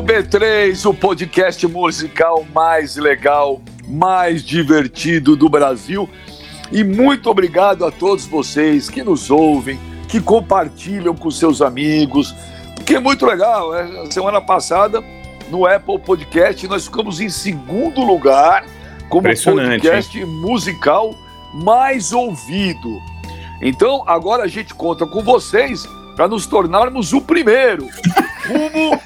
o B3, o podcast musical mais legal, mais divertido do Brasil. E muito obrigado a todos vocês que nos ouvem, que compartilham com seus amigos, porque é muito legal. Né? Semana passada, no Apple Podcast, nós ficamos em segundo lugar como podcast hein? musical mais ouvido. Então, agora a gente conta com vocês para nos tornarmos o primeiro. Rumo,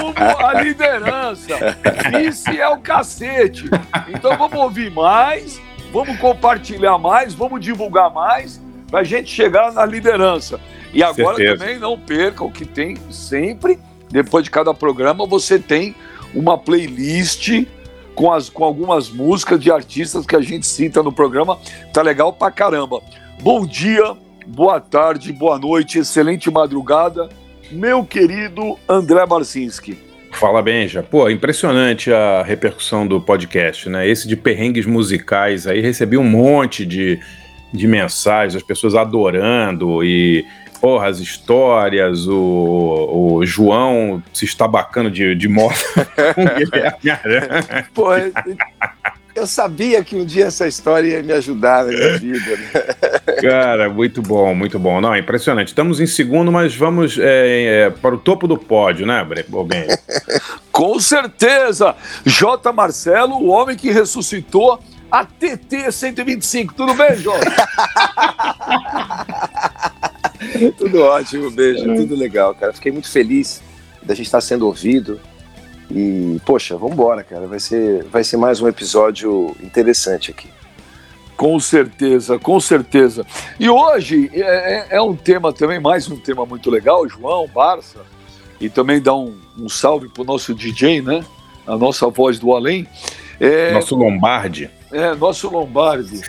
rumo à liderança. Vice é o cacete. Então vamos ouvir mais, vamos compartilhar mais, vamos divulgar mais para a gente chegar na liderança. E agora Certeza. também não percam que tem sempre, depois de cada programa, você tem uma playlist com, as, com algumas músicas de artistas que a gente cita no programa. Tá legal pra caramba. Bom dia, boa tarde, boa noite, excelente madrugada, meu querido André Barcinski. Fala, Benja. Pô, impressionante a repercussão do podcast, né? Esse de perrengues musicais aí, recebi um monte de, de mensagens, as pessoas adorando e porra, as histórias, o, o João se estabacando de, de moto com Guilherme Aranha. Pô, eu sabia que um dia essa história ia me ajudar na minha vida. Né? Cara, muito bom, muito bom. Não, impressionante. Estamos em segundo, mas vamos é, é, para o topo do pódio, né, Ben? Com certeza! J. Marcelo, o homem que ressuscitou a TT 125. Tudo bem, Jota? tudo ótimo, beijo, tudo legal, cara. Fiquei muito feliz da gente estar sendo ouvido. E, poxa, vamos embora, cara. Vai ser, vai ser mais um episódio interessante aqui. Com certeza, com certeza. E hoje é, é, é um tema também, mais um tema muito legal, João, Barça, e também dá um, um salve pro nosso DJ, né? A nossa voz do além. É, nosso Lombardi. É, nosso Lombardi.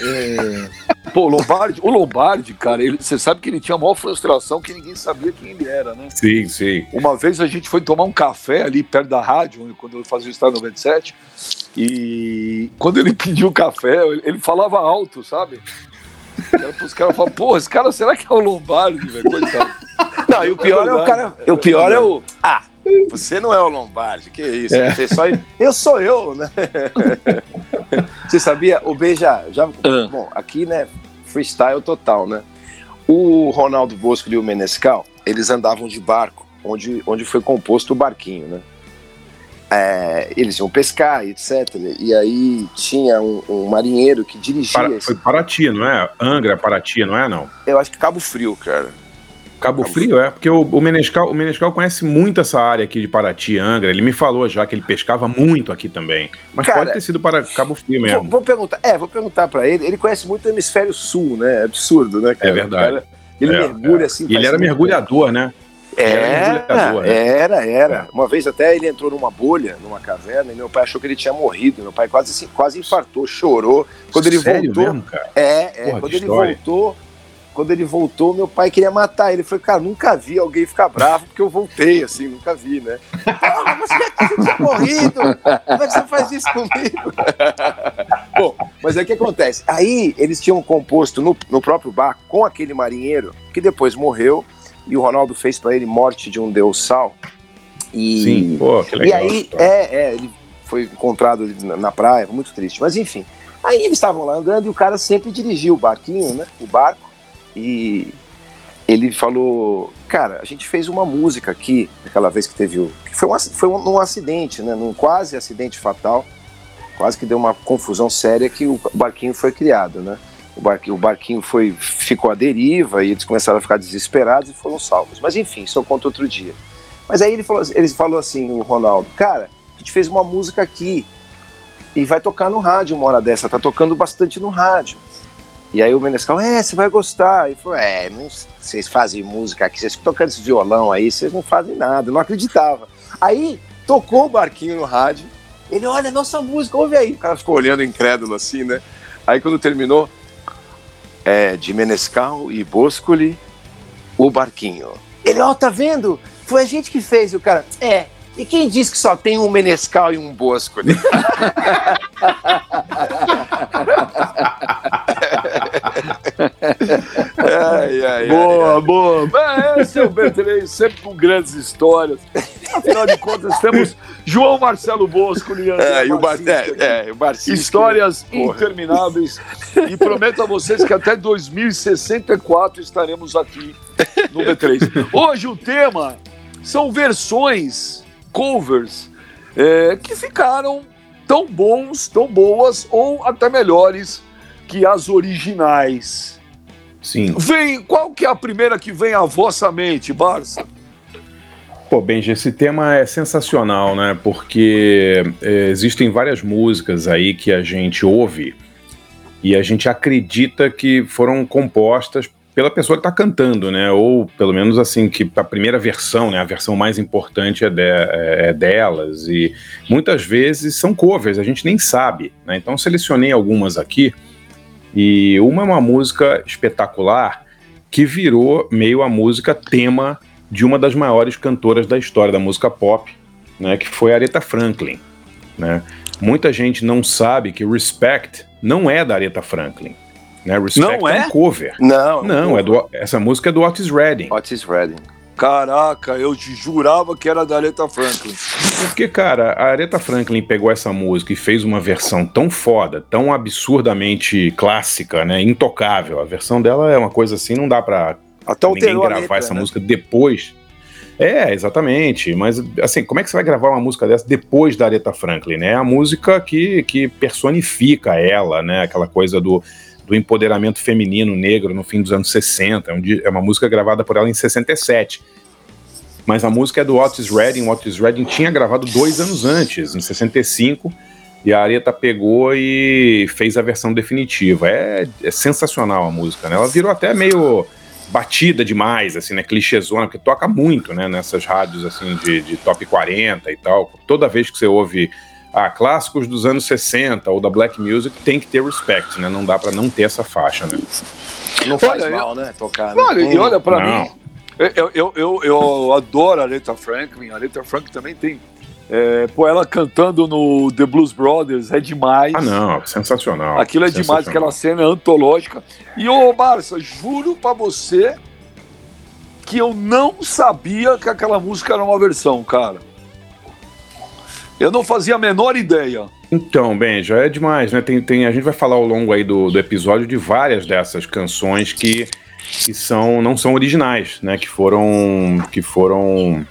É... Pô, Lombardi, o Lombardi, cara, ele, você sabe que ele tinha a maior frustração que ninguém sabia quem ele era, né? Sim, sim. Uma vez a gente foi tomar um café ali perto da rádio, quando eu fazia o Estado 97, e quando ele pediu café, ele falava alto, sabe? Os caras falavam, pô, esse cara, será que é o Lombardi, velho? Coitado. Não, e o pior é, é o cara. O pior é o. Ah, você não é o Lombardi, que isso? É. Você só... Eu sou eu, né? Você sabia? O B já. já uh. Bom, aqui, né? Freestyle total, né? O Ronaldo Bosco e o Menescal, eles andavam de barco, onde, onde foi composto o barquinho, né? É, eles iam pescar, etc. E aí tinha um, um marinheiro que dirigia. Para, esse... Foi Paraty, não é? Angra, Paraty, não é? Não. Eu acho que Cabo Frio, cara. Cabo Frio, é? Porque o, o, Menescal, o Menescal conhece muito essa área aqui de Paraty, Angra. Ele me falou já que ele pescava muito aqui também. Mas Cara, pode ter sido para Cabo Frio mesmo. Vou, vou perguntar, é, vou perguntar para ele. Ele conhece muito o hemisfério sul, né? É absurdo, né, cara? É verdade. Cara, ele é, mergulha é. assim. Ele era mergulhador, né? Era, era, né? era, era. É. Uma vez até ele entrou numa bolha, numa caverna, e meu pai achou que ele tinha morrido. Meu pai quase, quase infartou, chorou. Quando ele Sério voltou. Mesmo, cara? É, é. Porra, quando ele história. voltou, quando ele voltou, meu pai queria matar ele. Ele falou, cara, nunca vi alguém ficar bravo porque eu voltei, assim, nunca vi, né? Ah, mas como é que você tinha morrido? Como é que você faz isso comigo? Bom, mas aí o que acontece? Aí eles tinham composto no, no próprio bar com aquele marinheiro que depois morreu e o Ronaldo fez para ele Morte de um Deus Sal. E, Sim, pô, que legal. E aí, é, é, ele foi encontrado na, na praia, muito triste. Mas enfim, aí eles estavam lá andando e o cara sempre dirigia o barquinho, né? O barco. E ele falou, cara, a gente fez uma música aqui, aquela vez que teve o. Foi, um, foi um, um acidente, né? Num quase acidente fatal. Quase que deu uma confusão séria que o barquinho foi criado, né? O barquinho, o barquinho foi, ficou à deriva e eles começaram a ficar desesperados e foram salvos. Mas enfim, isso eu conto outro dia. Mas aí ele falou, ele falou assim, o Ronaldo, cara, a gente fez uma música aqui e vai tocar no rádio uma hora dessa, tá tocando bastante no rádio. E aí o Menescal, é, você vai gostar. E falou, é, vocês fazem música aqui, vocês tocando esse violão aí, vocês não fazem nada. Eu não acreditava. Aí tocou o barquinho no rádio. Ele, olha, nossa música, ouve aí. O cara ficou olhando incrédulo assim, né? Aí quando terminou, é, de Menescal e Boscoli, o barquinho. Ele, ó, oh, tá vendo? Foi a gente que fez. O cara, é, e quem disse que só tem um Menescal e um Boscoli? ai, ai, boa, ai, boa. Ai. Esse é o B3, sempre com grandes histórias. Afinal de contas, temos João Marcelo Bosco, Leandro. É, e o Bar é, é, o Barcinski, Histórias intermináveis. E prometo a vocês que até 2064 estaremos aqui no B3. Hoje o tema são versões, covers, é, que ficaram tão bons, tão boas ou até melhores que as originais. Sim. Vem, qual que é a primeira que vem à vossa mente, Barça? Pô, Benji, esse tema é sensacional, né? Porque é, existem várias músicas aí que a gente ouve e a gente acredita que foram compostas pela pessoa que está cantando, né? Ou pelo menos assim, que a primeira versão, né? A versão mais importante é, de, é, é delas. E muitas vezes são covers, a gente nem sabe, né? Então selecionei algumas aqui. E uma é uma música espetacular que virou meio a música tema de uma das maiores cantoras da história da música pop, né, que foi Aretha Franklin. Né? Muita gente não sabe que Respect não é da Aretha Franklin. Né? Respect não é? é um cover. Não, não, é do, essa música é do Otis Redding. Otis Redding. Caraca, eu te jurava que era da Aretha Franklin. Porque, cara, a Aretha Franklin pegou essa música e fez uma versão tão foda, tão absurdamente clássica, né? Intocável. A versão dela é uma coisa assim, não dá pra Até ninguém gravar letra, essa né? música depois. É, exatamente. Mas, assim, como é que você vai gravar uma música dessa depois da Aretha Franklin, né? É a música que, que personifica ela, né? Aquela coisa do, do empoderamento feminino negro no fim dos anos 60. É, é uma música gravada por ela em 67. Mas a música é do Otis Redding. O Otis Redding tinha gravado dois anos antes, em 65. E a Aretha pegou e fez a versão definitiva. É, é sensacional a música, né? Ela virou até meio batida demais, assim, né? Clichêzona, porque toca muito, né? Nessas rádios, assim, de, de top 40 e tal. Toda vez que você ouve ah, clássicos dos anos 60 ou da Black Music, tem que ter respect, né? Não dá pra não ter essa faixa, né? Não faz Olha, mal, né? Tocar. né? Olha, e olha pra Não. mim, eu, eu, eu, eu adoro a Aretha Franklin. A Aretha Franklin também tem. É, pô, ela cantando no The Blues Brothers é demais. Ah, não, sensacional. Aquilo é demais, aquela cena é antológica. E, ô, Barça, juro pra você que eu não sabia que aquela música era uma versão, cara. Eu não fazia a menor ideia. Então, bem, já é demais, né? Tem, tem, a gente vai falar ao longo aí do, do episódio de várias dessas canções que, que são, não são originais, né? Que foram, que foram,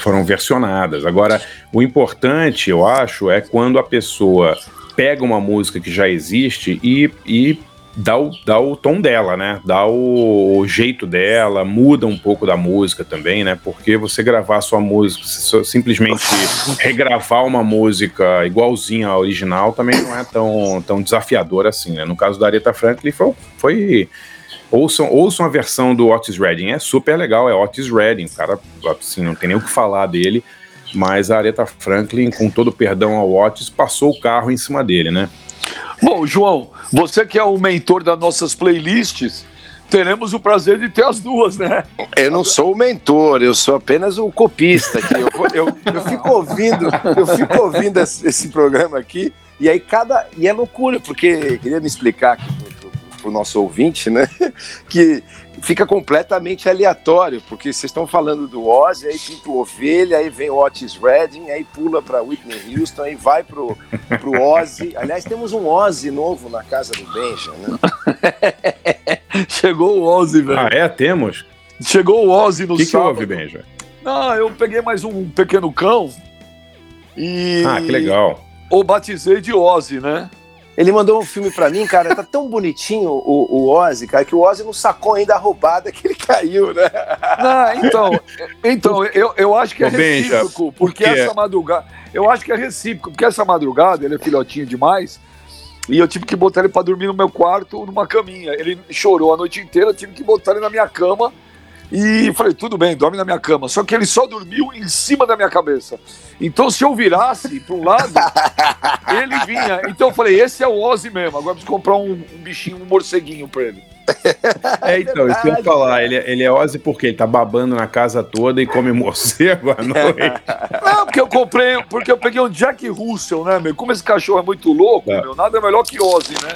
foram versionadas. Agora, o importante, eu acho, é quando a pessoa pega uma música que já existe e, e dá, o, dá o tom dela, né? Dá o, o jeito dela, muda um pouco da música também, né? Porque você gravar sua música, simplesmente regravar uma música igualzinha à original também não é tão, tão desafiador assim, né? No caso da Aretha Franklin foi, foi ouçam, ouçam a versão do Otis Redding, é super legal, é Otis Redding, o cara, assim, não tem nem o que falar dele, mas a Aretha Franklin, com todo perdão ao Otis, passou o carro em cima dele, né? Bom, João, você que é o mentor das nossas playlists, teremos o prazer de ter as duas, né? Eu não sou o mentor, eu sou apenas o copista aqui. Eu, eu- eu fico ouvindo, eu fico ouvindo esse, esse programa aqui, e aí cada. E é loucura, porque queria me explicar aqui pro- pro nosso ouvinte, né? Que fica completamente aleatório, porque vocês estão falando do Ozzy, aí pinta o Ovelha, aí vem o Otis Redding, aí pula para Whitney Houston, aí vai pro, pro Ozzy. Aliás, temos um Ozzy novo na casa do Benja, né? Chegou o Ozzy, velho. Ah, é? Temos? Chegou o Ozzy no O que, que sábado. houve, Benja? Ah, eu peguei mais um pequeno cão e Ah, que legal. o batizei de Ozzy, né? Ele mandou um filme pra mim, cara, tá tão bonitinho o, o Ozzy, cara, que o Ozzy não sacou ainda a roubada que ele caiu, né? Ah, então, então eu, eu acho que é recíproco, porque essa madrugada. Eu acho que é recíproco, porque essa madrugada ele é filhotinho demais. E eu tive que botar ele pra dormir no meu quarto, numa caminha. Ele chorou a noite inteira, eu tive que botar ele na minha cama. E falei, tudo bem, dorme na minha cama. Só que ele só dormiu em cima da minha cabeça. Então, se eu virasse para um lado, ele vinha. Então, eu falei, esse é o Ozzy mesmo. Agora eu preciso comprar um, um bichinho, um morceguinho para ele. É, então, isso que eu ia falar. Ele, ele é Ozzy porque ele tá babando na casa toda e come morcego à noite. Não, porque eu comprei, porque eu peguei um Jack Russell, né, meu? Como esse cachorro é muito louco, É. meu, nada melhor que Ozzy, né?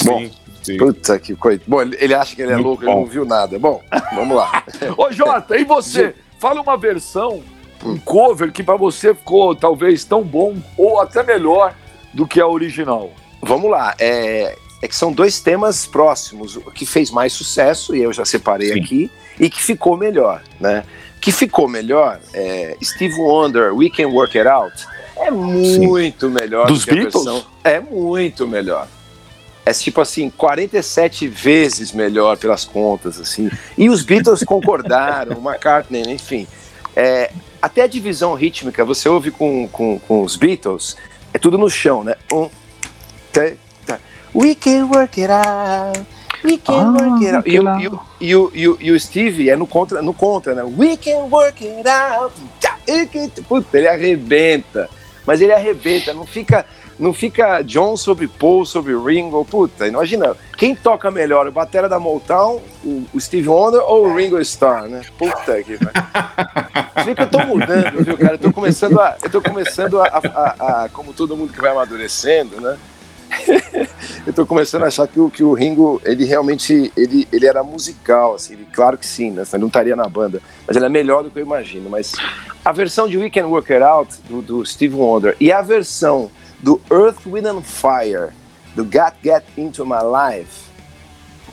Sim, sim. Puta que coisa. Bom, ele, ele acha que ele é Muito louco, ele bom. não viu nada. Bom, vamos lá. Ô, Jota, e você? Fala uma versão um cover que para você ficou talvez tão bom ou até melhor do que a original? Vamos lá. É, é que são dois temas próximos. O que fez mais sucesso, e eu já separei Sim. aqui, e que ficou melhor, né? Que ficou melhor, é Steve Wonder, We Can Work It Out, é muito Sim. melhor Dos Beatles? Versão, é muito melhor. É tipo assim, 47 vezes melhor pelas contas, assim. E os Beatles concordaram, McCartney, enfim. É, até a divisão rítmica, você ouve com, com, com os Beatles, é tudo no chão, né? Um, tá, tá. We can work it out. We can ah, work it out. E o, e, o, e, o, e, o, e o Steve é no contra, no contra, né? We can work it out. Puta, ele arrebenta. Mas ele arrebenta, não fica não fica John sobre Paul, sobre Ringo. Puta, imagina, quem toca melhor, o batera da Motown, o, Steve Wonder ou o Ringo Starr, né? Puta que Fica, eu tô mudando, viu, cara? Eu tô começando a. Eu tô começando a, a, a como todo mundo que vai amadurecendo, né? eu tô começando a achar que o, que o Ringo, ele realmente, ele, ele era musical, assim, ele, claro que sim, né? Ele não estaria na banda, mas ele é melhor do que eu imagino, mas a versão de We Can Work It Out, do, do Steve Wonder, e a versão do Earth, Wind and Fire, do Got Get Into My Life,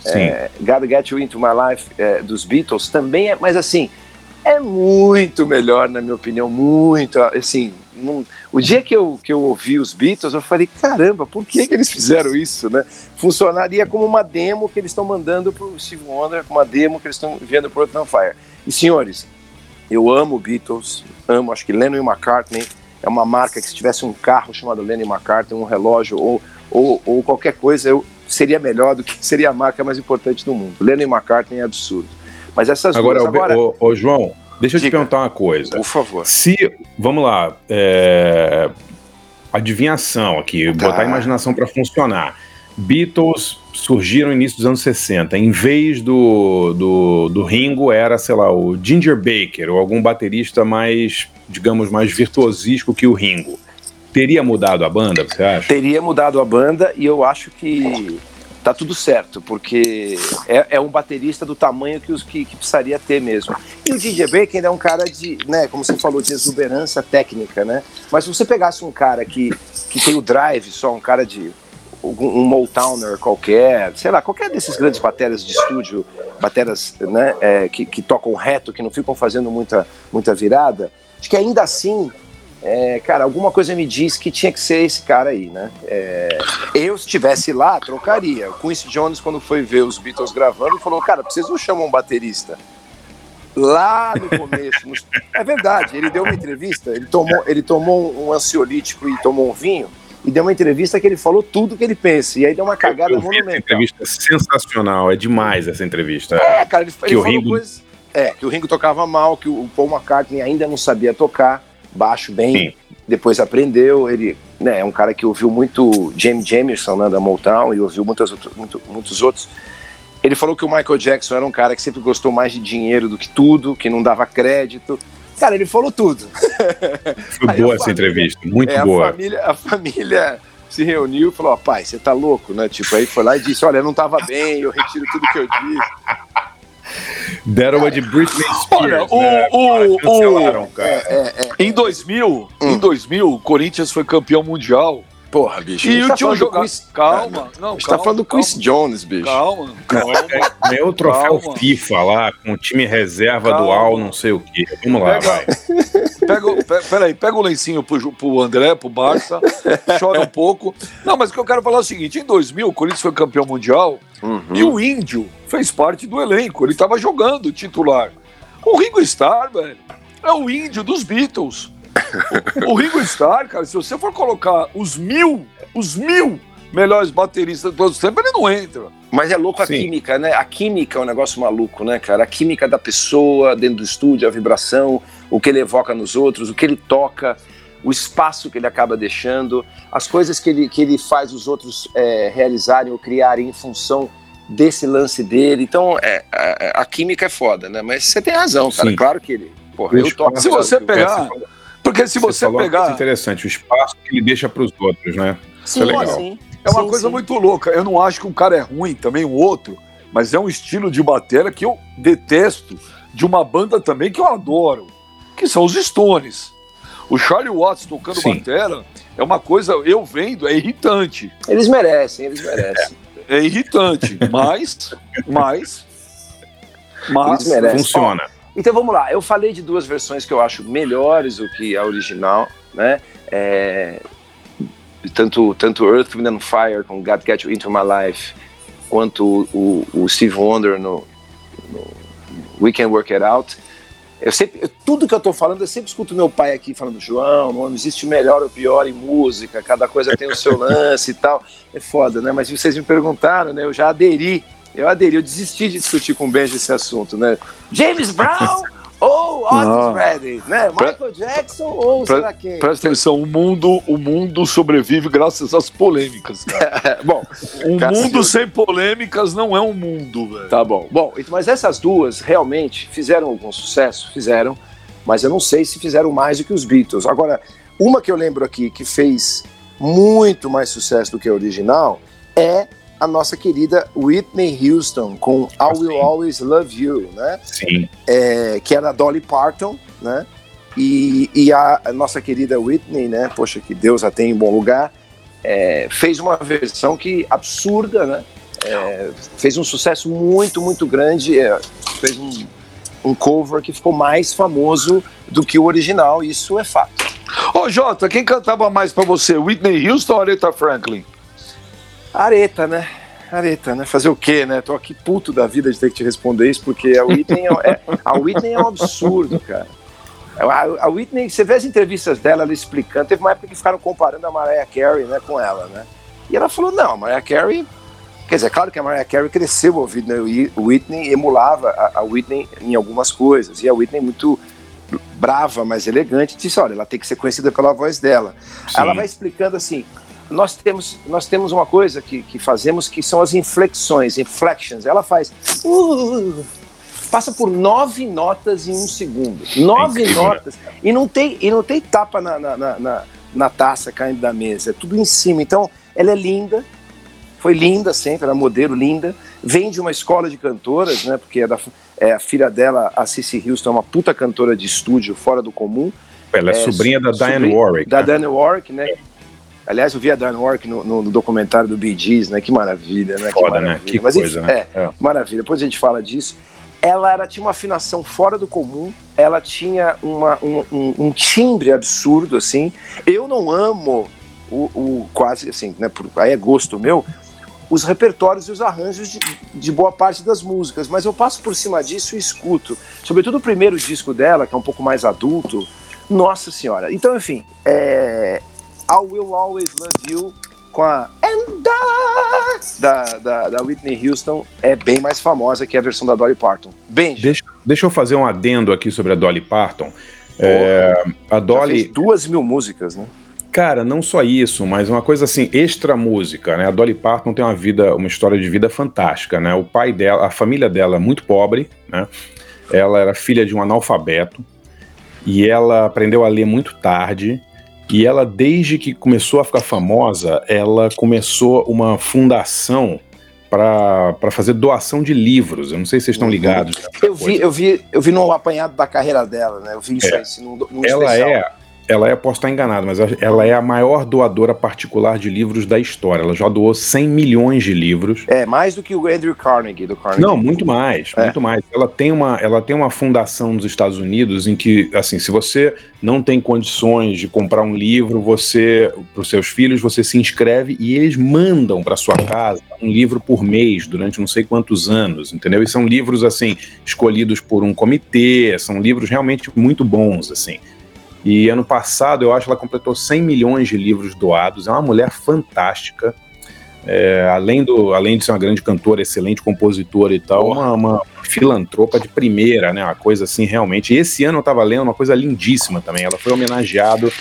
é, Gotta Get You Into My Life é, dos Beatles também é, mas assim, é muito melhor, na minha opinião, muito, assim, o dia que eu, que eu ouvi os Beatles, eu falei, caramba, por que, que eles fizeram isso, né? Funcionaria como uma demo que eles estão mandando pro Steve Wonder, uma demo que eles estão enviando pro Earth and Fire. E senhores, eu amo Beatles, amo, acho que Lennon e McCartney, é uma marca que se tivesse um carro chamado Lenny McCartney, um relógio ou, ou, ou qualquer coisa, eu seria melhor do que seria a marca mais importante do mundo. Lenny McCartney é absurdo. Mas essas agora, duas, agora... Ô, ô, João, deixa eu Diga. te perguntar uma coisa. Por favor. Se, vamos lá, é, adivinhação aqui, tá. botar a imaginação para funcionar. Beatles surgiram no início dos anos 60. Em vez do, do, do Ringo, era, sei lá, o Ginger Baker, ou algum baterista mais, digamos, mais virtuosístico que o Ringo. Teria mudado a banda, você acha? Teria mudado a banda e eu acho que tá tudo certo, porque é, é um baterista do tamanho que, os, que, que precisaria ter mesmo. E o DJ Baker é um cara de, né, como você falou, de exuberância técnica, né? Mas se você pegasse um cara que, que tem o drive só, um cara de um Motowner qualquer, sei lá, qualquer desses grandes baterias de estúdio, baterias né, é, que, que, tocam reto, que não ficam fazendo muita, muita virada, acho que ainda assim, é, cara, alguma coisa me diz que tinha que ser esse cara aí, né? É, eu, se estivesse lá, trocaria. O Quincy Jones, quando foi ver os Beatles gravando, falou, cara, vocês não chamam um baterista? Lá no começo, é verdade, ele deu uma entrevista, ele tomou, ele tomou um ansiolítico e tomou um vinho, e deu uma entrevista que ele falou tudo que ele pensa. E aí deu uma cagada eu monumental. Essa entrevista é sensacional, é demais essa entrevista. É, cara, ele, ele falou Ringo... coisas. É, que o Ringo tocava mal, que o Paul McCartney ainda não sabia tocar baixo bem, Sim. depois aprendeu. Ele né, é um cara que ouviu muito James Jamerson né, da Motown e ouviu muitas, muito, muitos outros. Ele falou que o Michael Jackson era um cara que sempre gostou mais de dinheiro do que tudo, que não dava crédito. Cara, ele falou tudo. Foi boa essa família, entrevista, muito é, boa. A família, a família se reuniu e falou: ó, pai, você tá louco, né? Tipo, aí foi lá e disse: olha, eu não tava bem, eu retiro tudo que eu disse. Deram uma de Britney Spears. Olha, o, né? o, o, cara. É, é, é, em 2000, hum. em 2000, o Corinthians foi campeão mundial Porra, bicho. E o tá tio jogar. Chris... Calma, não. A gente tá falando do Chris Jones, bicho. Calma, calma. Ganhou o troféu calma. FIFA lá, com o time reserva calma. dual, não sei o quê. Vamos lá, pega, vai. Pega, peraí, pega o lencinho pro, pro André, pro Barça, chora um pouco. Não, mas o que eu quero falar é o seguinte: em 2000, o Corinthians foi campeão mundial uhum. e o Índio fez parte do elenco. Ele tava jogando titular. O Ringo Starr, velho, é o Índio dos Beatles o, Ringo Starr, cara, se você for colocar os mil, os mil melhores bateristas de todos os tempos, ele não entra. Mas é louco a Sim. química, né? A química é um negócio maluco, né, cara? A química da pessoa dentro do estúdio, a vibração, o que ele evoca nos outros, o que ele toca, o espaço que ele acaba deixando, as coisas que ele, que ele faz os outros é, realizarem ou criarem em função desse lance dele. Então, é, a, a, química é foda, né? Mas você tem razão, cara. Sim. Claro que ele. Porra, eu toco. Se você pegar. Porque se você, você pegar. interessante, o espaço que ele deixa para os outros, né? Sim, Isso é legal. Sim. É uma sim, coisa sim. muito louca. Eu não acho que um cara é ruim, também o outro, mas é um estilo de bateria que eu detesto, de uma banda também que eu adoro, que são os Stones. O Charlie Watts tocando Sim. batera é uma coisa, eu vendo, é irritante. Eles merecem, eles merecem. É irritante, mas, mas, mas. Funciona. Então vamos lá, eu falei de duas versões que eu acho melhores do que a original, né? É, tanto, tanto Earth, Wind and Fire com God Get You Into My Life, quanto o, o Steve Wonder no, no We Can Work It Out. Eu sempre, eu- tudo que eu tô falando, eu sempre escuto meu pai aqui falando, João, não existe melhor ou pior em música, cada coisa tem o seu lance e tal. É foda, né? Mas vocês me perguntaram, né? Eu já aderi, eu aderi, eu desisti de discutir com o Benji esse assunto, né? James Brown ou Otis. Redding, né? Michael Jackson ou Pre- será quem? presta atenção, o mundo, o mundo sobrevive graças às polêmicas, cara. Bom, Um mundo sem polêmicas não é um mundo, velho. Tá bom. Bom, então, mas essas duas realmente fizeram algum sucesso? Fizeram, mas eu não sei se fizeram mais do que os Beatles. Agora, uma que eu lembro aqui que fez muito mais sucesso do que a original é a nossa querida Whitney Houston com I Will. Always Love You, né? Sim. É, que era Dolly Parton, né? E, e a, a nossa querida Whitney, né? Poxa, que Deus a tem em bom lugar, é, fez uma versão que absurda, né? É, fez um sucesso muito, muito grande. é, fez um, um cover que ficou mais famoso do que o original, isso é fato. Ô, Jota, quem cantava mais pra você, Whitney Houston ou Aretha Franklin? Areta, né? Areta, né? Fazer o quê, né? Tô aqui puto da vida de ter que te responder isso, porque a Whitney é, é- a Whitney é um absurdo, cara. A, a Whitney, você vê as entrevistas dela, ela explicando, teve uma época que ficaram comparando a Mariah Carey, né, com ela, né? E ela falou, não, a Mariah Carey... Quer dizer, claro que a Mariah Carey cresceu ouvindo a Whitney, emulava a, a Whitney em algumas coisas, e a Whitney muito brava, mas elegante, disse, olha, ela tem que ser conhecida pela voz dela. Sim. Ela vai explicando assim, nós temos, nós temos uma coisa que, que fazemos que são as inflexões, inflections. Ela faz. uh, passa por nove notas em um segundo. Nove incrível, notas. E não tem, e não tem tapa na, na, na, na- taça caindo da mesa. É tudo em cima. Então, ela é linda. Foi linda sempre, era modelo linda. Vem de uma escola de cantoras, né? Porque é, da, é a filha dela, a Cissy Houston, é uma puta cantora de estúdio fora do comum. Ela é, É, sobrinha da Diane Warwick. Da né? Diane Warwick, né? Aliás, eu vi a Diane Warwick no, no- no documentário do Bee Gees, né? Que maravilha, né? que Foda, né? maravilha. Que Mas, coisa, enfim, né? É, É. maravilha. Depois a gente fala disso. Ela era, tinha uma afinação fora do comum, ela tinha uma, um, um- um timbre absurdo, assim. Eu não amo o, o quase, assim, né? Por, aí é gosto meu, os repertórios e os arranjos de, de boa parte das músicas, mas eu passo por cima disso e escuto. Sobretudo o primeiro disco dela, que é um pouco mais adulto. Nossa Senhora. Então, enfim, é, I Will Always Love You com a And I, da, da, da Whitney Houston é bem mais famosa que a versão da Dolly Parton. Bem, Deixa, deixa eu fazer um adendo aqui sobre a Dolly Parton. É, a já Dolly, fez duas mil músicas, né? cara, não só isso, mas uma coisa assim, extra música, né? A Dolly Parton tem uma vida, uma história de vida fantástica, né? O pai dela, a família dela é muito pobre, né? Ela era filha de um analfabeto e ela aprendeu a ler muito tarde. E ela, desde que começou a ficar famosa, ela começou uma fundação para fazer doação de livros. Eu não sei se vocês estão Uhum. ligados. Eu vi, eu vi, eu vi no apanhado da carreira dela, né? Eu vi isso É. aí, assim, num, num ela especial. é, ela é, posso estar enganado, mas ela é a maior doadora particular de livros da história. Ela já doou 100 milhões de livros. É, mais do que o Andrew Carnegie, do Carnegie. Não, muito mais, É. muito mais. Ela tem, uma, ela tem uma fundação nos Estados Unidos em que, assim, se você não tem condições de comprar um livro, você, para os seus filhos, você se inscreve e eles mandam para sua casa um livro por mês durante não sei quantos anos, entendeu? E são livros assim escolhidos por um comitê, são livros realmente muito bons, assim. E ano passado, eu acho, ela completou 100 milhões de livros doados. É uma mulher fantástica. É, além, do, além de ser uma grande cantora, excelente compositora e tal, uma, uma filantropa de primeira, né? Uma coisa assim, realmente. E esse ano eu tava lendo uma coisa lindíssima também. Ela foi homenageado,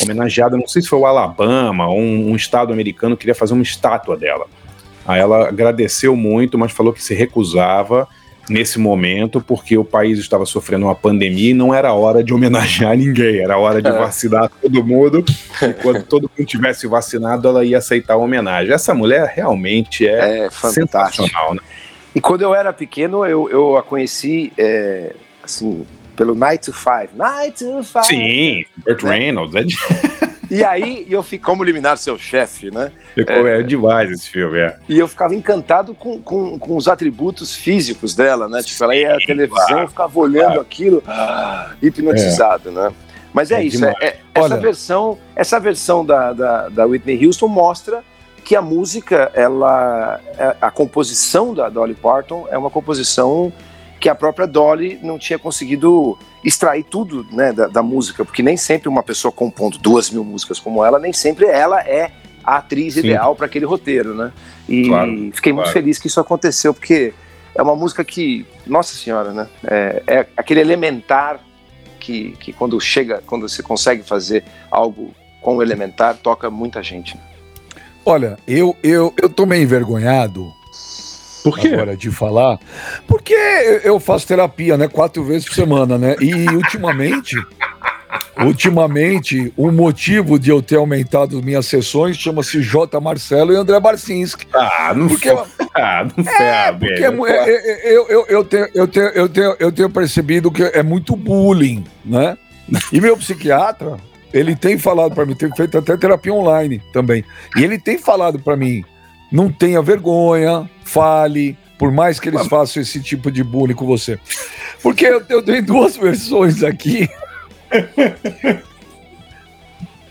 homenageada, não sei se foi o Alabama ou um, um estado americano queria fazer uma estátua dela. Aí ela agradeceu muito, mas falou que se recusava nesse momento, porque o país estava sofrendo uma pandemia e não era hora de homenagear ninguém, era hora de É. vacinar todo mundo. E quando todo mundo tivesse vacinado, ela ia aceitar a homenagem. Essa mulher realmente é, É sensacional, né? E quando eu era pequeno, eu, eu a conheci, é, assim, pelo Night to Five. Night to Five. Sim, Burt Reynolds. É, de... E aí eu fico como eliminar seu chefe, né? Ficou, é, é demais esse filme, é. E eu ficava encantado com, com, com os atributos físicos dela, né? Tipo, ela ia à televisão, claro, ficava olhando claro. aquilo, ah, hipnotizado, é. né? Mas é, é isso, é, é, essa versão, essa versão da, da, da, Whitney Houston mostra que a música, ela, é, a composição da Dolly Parton é uma composição que a própria Dolly não tinha conseguido extrair tudo né, da, da, música, porque nem sempre uma pessoa compondo duas mil músicas como ela, nem sempre ela é a atriz Sim. ideal para aquele roteiro, né? E claro, fiquei muito feliz que isso aconteceu, porque é uma música que, nossa senhora, né? É, é aquele elementar que, que quando chega, quando você consegue fazer algo com o elementar, toca muita gente. Olha, eu, eu, eu tô meio envergonhado por quê? Agora de falar. Porque eu faço terapia, né? Quatro vezes por semana, né? E ultimamente. Ultimamente, o motivo de eu ter aumentado minhas sessões chama-se J. Marcelo e André Barcinski. Ah, não porque, ah, não é, porque é, é, é, eu, eu, eu, tenho, eu, tenho, eu, tenho, eu tenho percebido que é muito bullying, né? E meu psiquiatra, ele tem falado para mim, tem feito até terapia online também. E ele tem falado para mim, não tenha vergonha, fale, por mais que eles façam esse tipo de bullying com você. Porque eu, eu tenho duas versões aqui.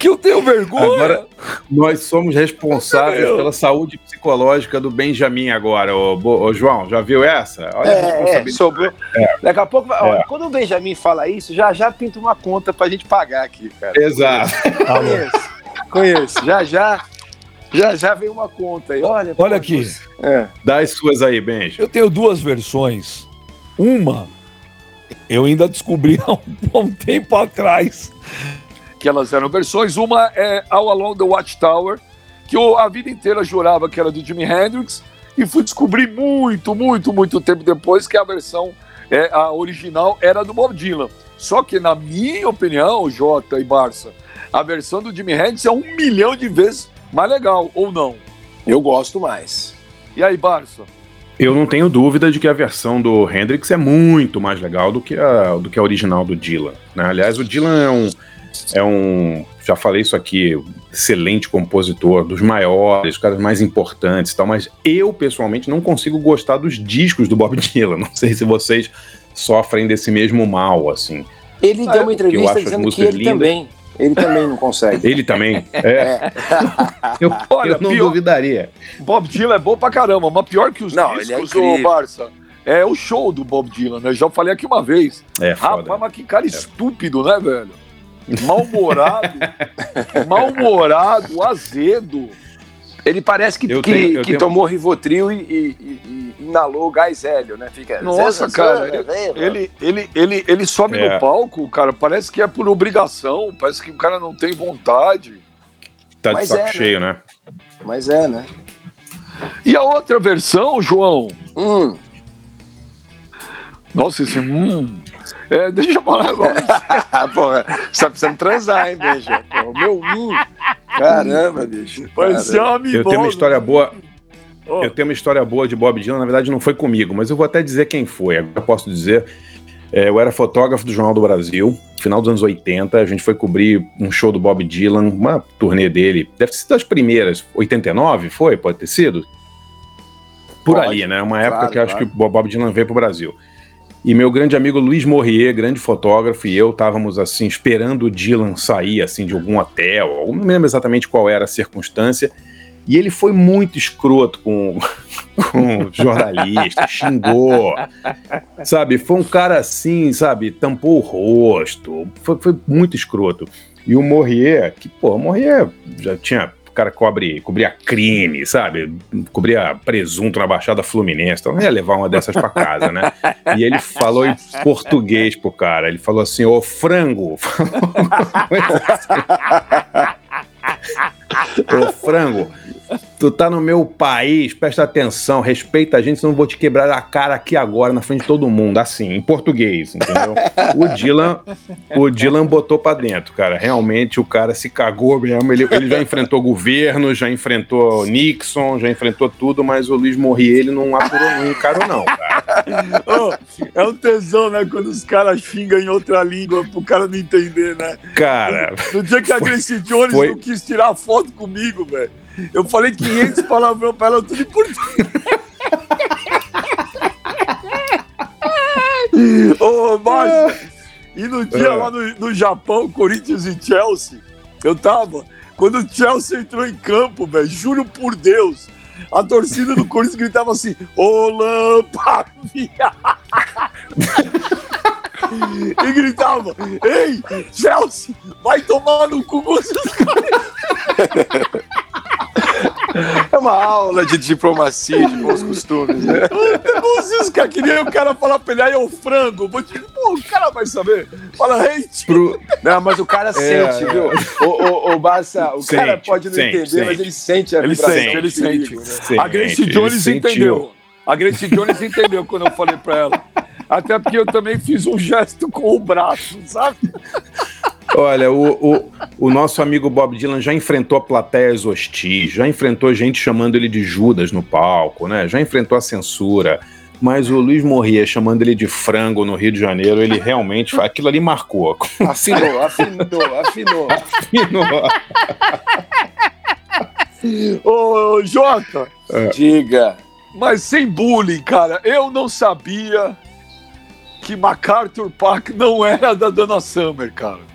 que eu tenho vergonha. Agora, nós somos responsáveis pela saúde psicológica do Benjamin agora, ô, ô João. Já viu essa? Olha é, é, sobrou. É. Daqui a pouco, é. quando o Benjamin fala isso, já já pinta uma conta pra gente pagar aqui, cara. Exato. Conheço, conheço. Já já já, já veio uma conta aí. Olha, Olha aqui. É. Dá as suas aí, Benji. Eu tenho duas versões. Uma, eu ainda descobri há um, um tempo atrás que elas eram versões. Uma é All Along the Watchtower, que eu a vida inteira jurava que era do Jimi Hendrix, e fui descobrir muito, muito, muito tempo depois que a versão, é, a original, era do Bob Dylan. Só que, na minha opinião, Jota e Barça, a versão do Jimi Hendrix é um milhão de vezes mais legal, ou não? Eu gosto mais. E aí, Barça? Eu não tenho dúvida de que a versão do Hendrix é muito mais legal do que a, do que a original do Dylan. Né? Aliás, o Dylan é um, é um. Já falei isso aqui, excelente compositor, dos maiores, dos caras mais importantes e tal, mas eu, pessoalmente, não consigo gostar dos discos do Bob Dylan. Não sei se vocês sofrem desse mesmo mal, assim. Ele ah, deu uma entrevista dizendo que ele lindas. também ele também não consegue. Ele também? É. é. Eu, Olha, eu não pior, duvidaria. Bob Dylan é bom pra caramba, mas pior que os não, discos, ele é o Barça. É o show do Bob Dylan, né? Já falei aqui uma vez. É, Rapaz, foda. mas que cara é. estúpido, né, velho? Mal-humorado, mal-humorado, azedo. Ele parece que, que, tenho, que tenho... tomou Rivotril e, e, e, inalou gás hélio, né? Fica... Nossa, cara, ele, ele, ele, ele, ele sobe é. no palco, cara, parece que é por obrigação, parece que o cara não tem vontade. Tá de saco é, né? cheio, né? né? Mas é, né? E a outra versão, João? Hum. Nossa, esse hum. É, deixa eu falar agora. Porra, você tá precisando transar, hein, beijo? O meu hum. Caramba, bicho. Caramba. Eu tenho uma história boa. Oh. Eu tenho uma história boa de Bob Dylan, na verdade não foi comigo, mas eu vou até dizer quem foi. Agora eu posso dizer. É, eu era fotógrafo do Jornal do Brasil, final dos anos 80. A gente foi cobrir um show do Bob Dylan, uma turnê dele. Deve ser das primeiras. 89 foi? Pode ter sido? Por Pode. ali, né? Uma época claro, que eu acho que o Bob Dylan veio pro Brasil. E meu grande amigo Luiz Morrier, grande fotógrafo, e eu estávamos assim esperando o Dylan sair assim de algum hotel, não lembro exatamente qual era a circunstância. E ele foi muito escroto com, com jornalista, xingou, sabe? Foi um cara assim, sabe? Tampou o rosto, foi, foi muito escroto. E o Morrier, que, pô, o Morrier já tinha o cara cobre, cobria crime, sabe? Cobria presunto na Baixada Fluminense. Então, não ia levar uma dessas para casa, né? E ele falou em português pro cara. Ele falou assim: Ô frango. Ô frango, tu tá no meu país, presta atenção, respeita a gente, senão eu vou te quebrar a cara aqui agora, na frente de todo mundo, assim, em português, entendeu? O Dylan, o Dylan botou pra dentro, cara. Realmente o cara se cagou mesmo. Ele, ele já enfrentou governo, já enfrentou Nixon, já enfrentou tudo, mas o Luiz Morri, ele não apurou, não encarou, não, cara. oh, é um tesão, né? Quando os caras xingam em outra língua pro cara não entender, né? Cara. No dia que a Gracie Jones foi... não quis tirar foto comigo, velho. Eu falei 500 palavrões pra ela, tudo em português. Ô, mas, e no dia é. lá no, no Japão, Corinthians e Chelsea, eu tava. Quando o Chelsea entrou em campo, velho, juro por Deus, a torcida do Corinthians gritava assim: Ô Lampa, E gritava: Ei, Chelsea, vai tomar no cu com esses caras. É uma aula de diplomacia, de bons costumes, né? Os caras queriam o cara falar pra ele, aí é o frango. Pô, o cara vai saber. Fala, hate. Pro... Não, mas o cara é, sente, é. viu? O, o, o Barça, o sente, cara pode não sente, entender, sente. mas ele sente a ele sente, ele sente. Né? A Grace Jones entendeu. A Grace Jones entendeu quando eu falei pra ela. Até porque eu também fiz um gesto com o braço, sabe? Olha, o, o, o, nosso amigo Bob Dylan já enfrentou plateias hostis, já enfrentou gente chamando ele de Judas no palco, né? Já enfrentou a censura. Mas o Luiz Morria chamando ele de frango no Rio de Janeiro, ele realmente. Aquilo ali marcou. Afinou, afinou, afinou. Afinou. Ô, Jota, é. diga. Mas sem bullying, cara, eu não sabia que MacArthur Park não era da Dana Summer, cara.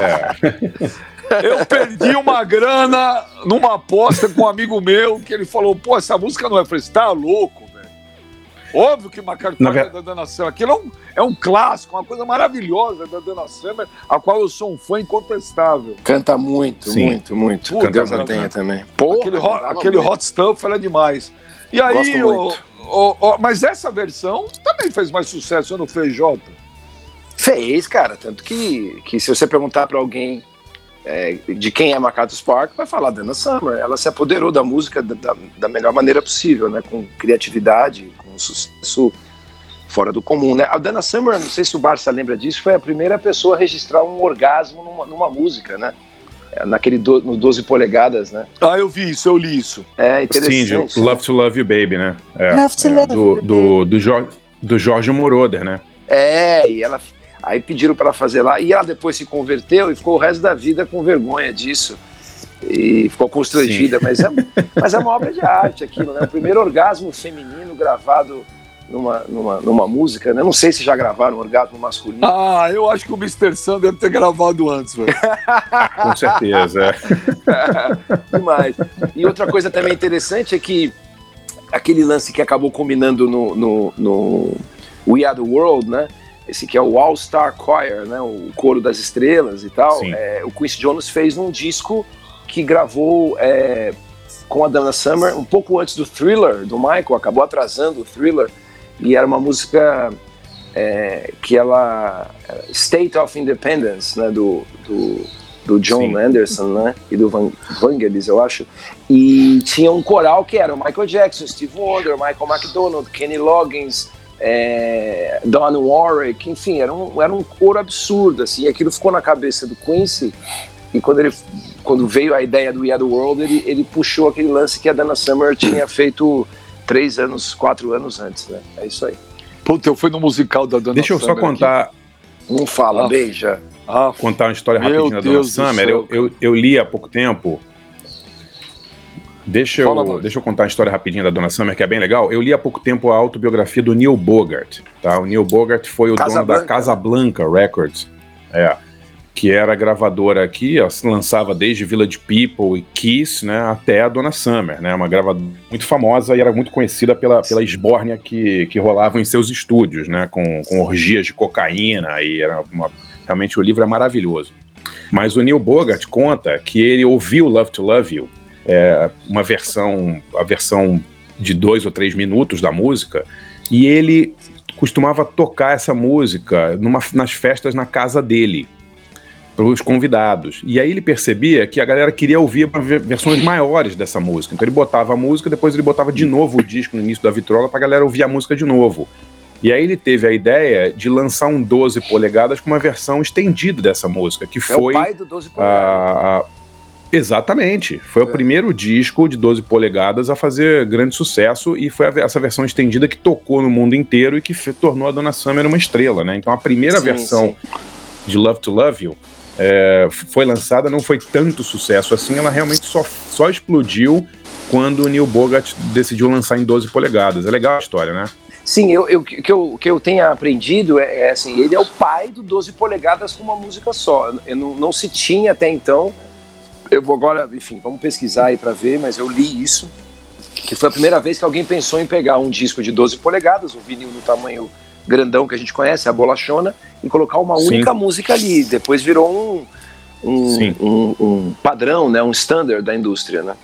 É. Eu perdi uma grana numa aposta com um amigo meu que ele falou: pô, essa música não é. Eu falei: você tá louco, velho. Óbvio que MacArthur Park é da Dana Summer. Aquilo é um, é um clássico, uma coisa maravilhosa da Dana Summer, a qual eu sou um fã incontestável. Canta muito, Sim. muito, muito. Pô, Deus a tenha também. Porra, aquele, hot, aquele hot stuff era demais. E aí, o, o, o, mas essa versão também fez mais sucesso no Feijota. Fez, cara. Tanto que, que se você perguntar para alguém é, de quem é Macato Spark, vai falar Dana Summer. Ela se apoderou da música da, da, melhor maneira possível, né? Com criatividade, com sucesso fora do comum, né? A Dana Summer, não sei se o Barça lembra disso, foi a primeira pessoa a registrar um orgasmo numa, numa música, né? naquele do, no 12 polegadas, né? Ah, eu vi isso, eu li isso. É interessante. Sim, Love to Love You Baby, né? É, Love to é, Love do, do, do, Jorge, do Jorge Moroder, né? É, e ela aí pediram para fazer lá e ela depois se converteu e ficou o resto da vida com vergonha disso e ficou constrangida, mas é, mas é uma obra de arte aquilo, né? O primeiro orgasmo feminino gravado numa, numa, numa música, né? Não sei se já gravaram um orgasmo masculino. Ah, eu acho que o Mr. Sam deve ter gravado antes, velho. Com certeza. É. Demais. E outra coisa também interessante é que aquele lance que acabou combinando no, no, no We Are the World, né? Esse que é o All Star Choir, né? O coro das estrelas e tal. É, o Quincy Jones fez num disco que gravou é, com a Dana Summer um pouco antes do Thriller do Michael, acabou atrasando o Thriller e era uma música é, que ela State of Independence, né, do, do, do John Sim. Anderson, né, e do Van, Vangelis, eu acho, e tinha um coral que era o Michael Jackson, Steve Wonder, Michael McDonald, Kenny Loggins, é, Don Warwick, enfim, era um, era um coro absurdo, assim, e aquilo ficou na cabeça do Quincy, e quando ele quando veio a ideia do We Are The World, ele, ele puxou aquele lance que a Dana Summer tinha feito três anos, quatro anos antes, né? É isso aí. Puta, eu fui no musical da Dona Deixa eu só contar. Aqui. Não fala, ah, beija. Ah, contar uma história rapidinha da Dona Summer. Eu, eu, eu, li há pouco tempo. Deixa eu, deixa eu contar uma história rapidinha da Dona Summer, que é bem legal. Eu li há pouco tempo a autobiografia do Neil Bogart. Tá? O Neil Bogart foi o Casa dono Blanca. da Casablanca Records. É que era gravadora aqui, se lançava desde Village People e Kiss, né, até a Dona Summer, né, uma gravadora muito famosa e era muito conhecida pela, pela esbórnia que, que rolava em seus estúdios, né, com, com orgias de cocaína e era uma, realmente o livro é maravilhoso. Mas o Neil Bogart conta que ele ouviu Love to Love You, é, uma versão, a versão de dois ou três minutos da música, e ele costumava tocar essa música numa, nas festas na casa dele para os convidados. E aí ele percebia que a galera queria ouvir versões maiores dessa música. Então ele botava a música, depois ele botava de novo o disco no início da vitrola para a galera ouvir a música de novo. E aí ele teve a ideia de lançar um 12 polegadas com uma versão estendida dessa música, que foi... É o pai do 12 polegadas. A, Exatamente. Foi é. o primeiro disco de 12 polegadas a fazer grande sucesso e foi a, essa versão estendida que tocou no mundo inteiro e que tornou a Donna Summer uma estrela, né? Então a primeira sim, versão sim. de Love to Love You é, foi lançada, não foi tanto sucesso assim, ela realmente só, só explodiu quando o Neil Bogart decidiu lançar em 12 polegadas. É legal a história, né? Sim, eu, eu, que, eu, que eu tenha aprendido é, é, assim, ele é o pai do 12 polegadas com uma música só. Eu não, não se tinha até então eu vou agora, enfim, vamos pesquisar aí para ver, mas eu li isso, que foi a primeira vez que alguém pensou em pegar um disco de 12 polegadas, um vinil no tamanho grandão que a gente conhece, a bolachona, e colocar uma Sim. única música ali. Depois virou um, um, um, um, padrão, né, um standard da indústria, né?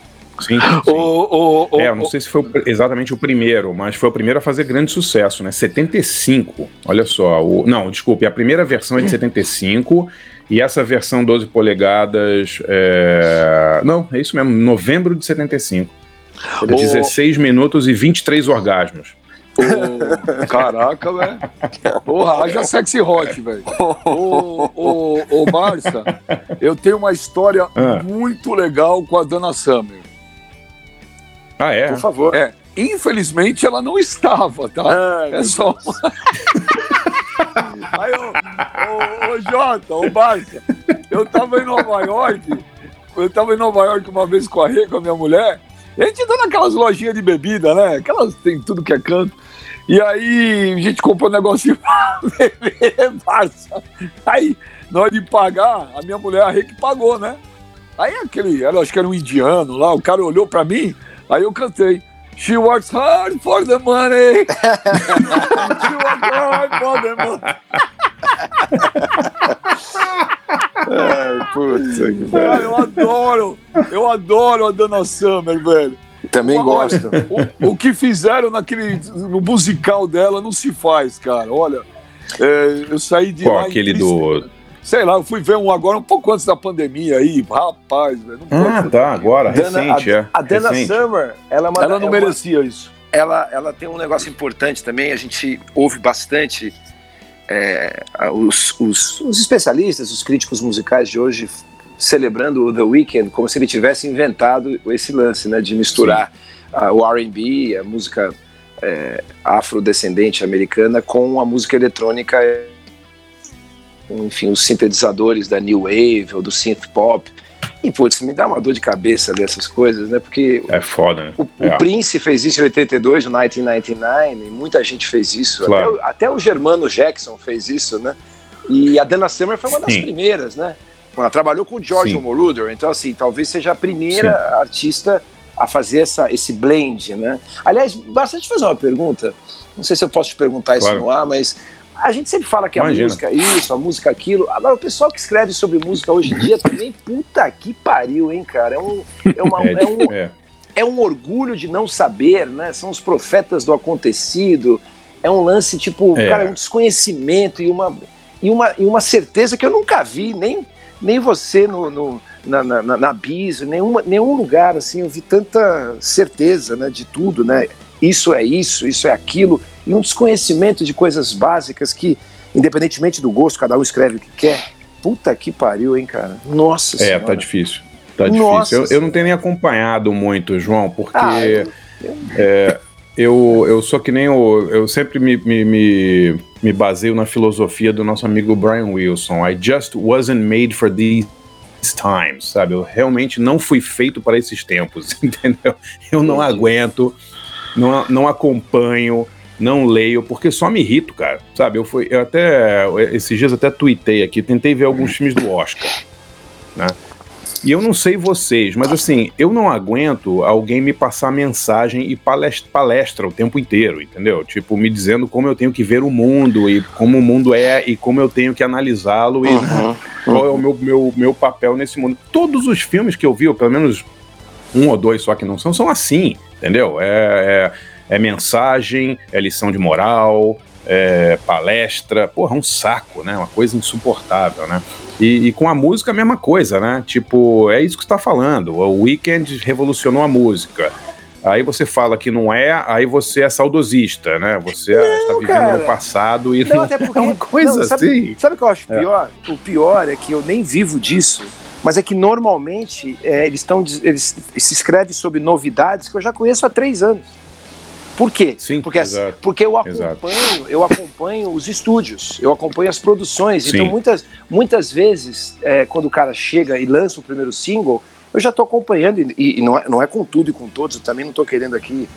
Sim. sim. O, o, o, é, não sei se foi exatamente o primeiro, mas foi o primeiro a fazer grande sucesso, né? 75. Olha só. O, não, desculpe, a primeira versão é de 75 e essa versão 12 polegadas. É... Não, é isso mesmo, novembro de 75. Oh. 16 minutos e 23 orgasmos. Oh, caraca, velho. Porra, haja sexy hot, velho. Ô, ô, ô, Marcia, eu tenho uma história ah. muito legal com a Dana Summer. Ah, é? Por favor. É. Infelizmente ela não estava, tá? Ah, é só uma... Aí, ô, ô, ô Jota, ô Barça, eu tava em Nova York, eu tava em Nova York uma vez com a Rê, com a minha mulher, e a gente tá naquelas lojinhas de bebida, né? Aquelas tem tudo que é canto. E aí a gente comprou um negocinho pra beber, Barça. Aí, na hora de pagar, a minha mulher, a Rê, que pagou, né? Aí aquele, ela acho que era um indiano lá, o cara olhou pra mim, aí eu cantei. She works hard for the money. She works hard for the money. Ai, puta que velho. Eu adoro, eu adoro a Dana Summer, velho. Também gosto. O, o, que fizeram naquele no musical dela não se faz, cara. Olha, é, eu saí de Qual, lá aquele do Sei lá, eu fui ver um agora um pouco antes da pandemia aí, rapaz, velho. Ah, tá, agora, Dana, recente, a, é. A Dana recente. Summer, ela, é uma, ela não é merecia uma, isso. Ela, ela tem um negócio importante também, a gente ouve bastante é, os, os, os, especialistas, os críticos musicais de hoje celebrando o The Weeknd como se ele tivesse inventado esse lance, né, de misturar uh, o R&B, a música é, afrodescendente americana com a música eletrônica enfim, os sintetizadores da New Wave ou do synth pop. E, putz, me dá uma dor de cabeça dessas coisas, né? Porque é foda, né? o, é. o Prince fez isso em 82, no 1999, e muita gente fez isso. Claro. Até, até, o Germano Jackson fez isso, né? E a Dana Summer foi uma das Sim. primeiras, né? Ela trabalhou com o George Moroder, então, assim, talvez seja a primeira Sim. artista a fazer essa, esse blend, né? Aliás, bastante fazer uma pergunta. Não sei se eu posso te perguntar isso no ar, mas a gente sempre fala que Imagina. a música é isso, a música é aquilo. Agora, o pessoal que escreve sobre música hoje em dia também, puta que pariu, hein, cara? É um, é uma, é, é um, é. é um orgulho de não saber, né? São os profetas do acontecido. É um lance, tipo, é. cara, um desconhecimento e uma, e, uma, e uma certeza que eu nunca vi, nem, nem você no, no na, na, na Bis, nenhuma, nenhum lugar, assim, eu vi tanta certeza, né, de tudo, né? Isso é isso, isso é aquilo e um desconhecimento de coisas básicas que, independentemente do gosto, cada um escreve o que quer. Puta que pariu, hein, cara? Nossa É, tá difícil. Tá difícil. Eu, eu, não tenho nem acompanhado muito, João, porque ah, eu, eu... É, eu, eu sou que nem o. Eu sempre me, me, me, me baseio na filosofia do nosso amigo Brian Wilson. I just wasn't made for these times, sabe? Eu realmente não fui feito para esses tempos, entendeu? Eu não aguento, não, não acompanho, não leio, porque só me irrito, cara. Sabe, eu fui, eu até, esses dias até tuitei aqui, tentei ver alguns filmes do Oscar, né? E eu não sei vocês, mas assim, eu não aguento alguém me passar mensagem e palestra, palestra o tempo inteiro, entendeu? Tipo, me dizendo como eu tenho que ver o mundo e como o mundo é e como eu tenho que analisá-lo e uhum, qual é o meu, meu, meu papel nesse mundo. Todos os filmes que eu vi, ou pelo menos um ou dois só que não são, são assim, entendeu? é, é é mensagem, é lição de moral, é palestra, porra, é um saco, né? Uma coisa insuportável, né? E, e, com a música a mesma coisa, né? Tipo, é isso que está falando. O Weekend revolucionou a música. Aí você fala que não é, aí você é saudosista, né? Você está vivendo cara. no passado e não, não até porque, é uma coisa não, sabe, assim. Sabe o que eu acho é. pior? O pior é que eu nem vivo disso Mas é que normalmente é, eles estão eles se escreve sobre novidades que eu já conheço há três anos. Por quê? Sim, porque, porque eu acompanho, eu acompanho os estúdios, eu acompanho as produções. Sim. Então, muitas, muitas vezes, é, quando o cara chega e lança o primeiro single, eu já estou acompanhando, e, e, não, é, não é com tudo e com todos, eu também não estou querendo aqui.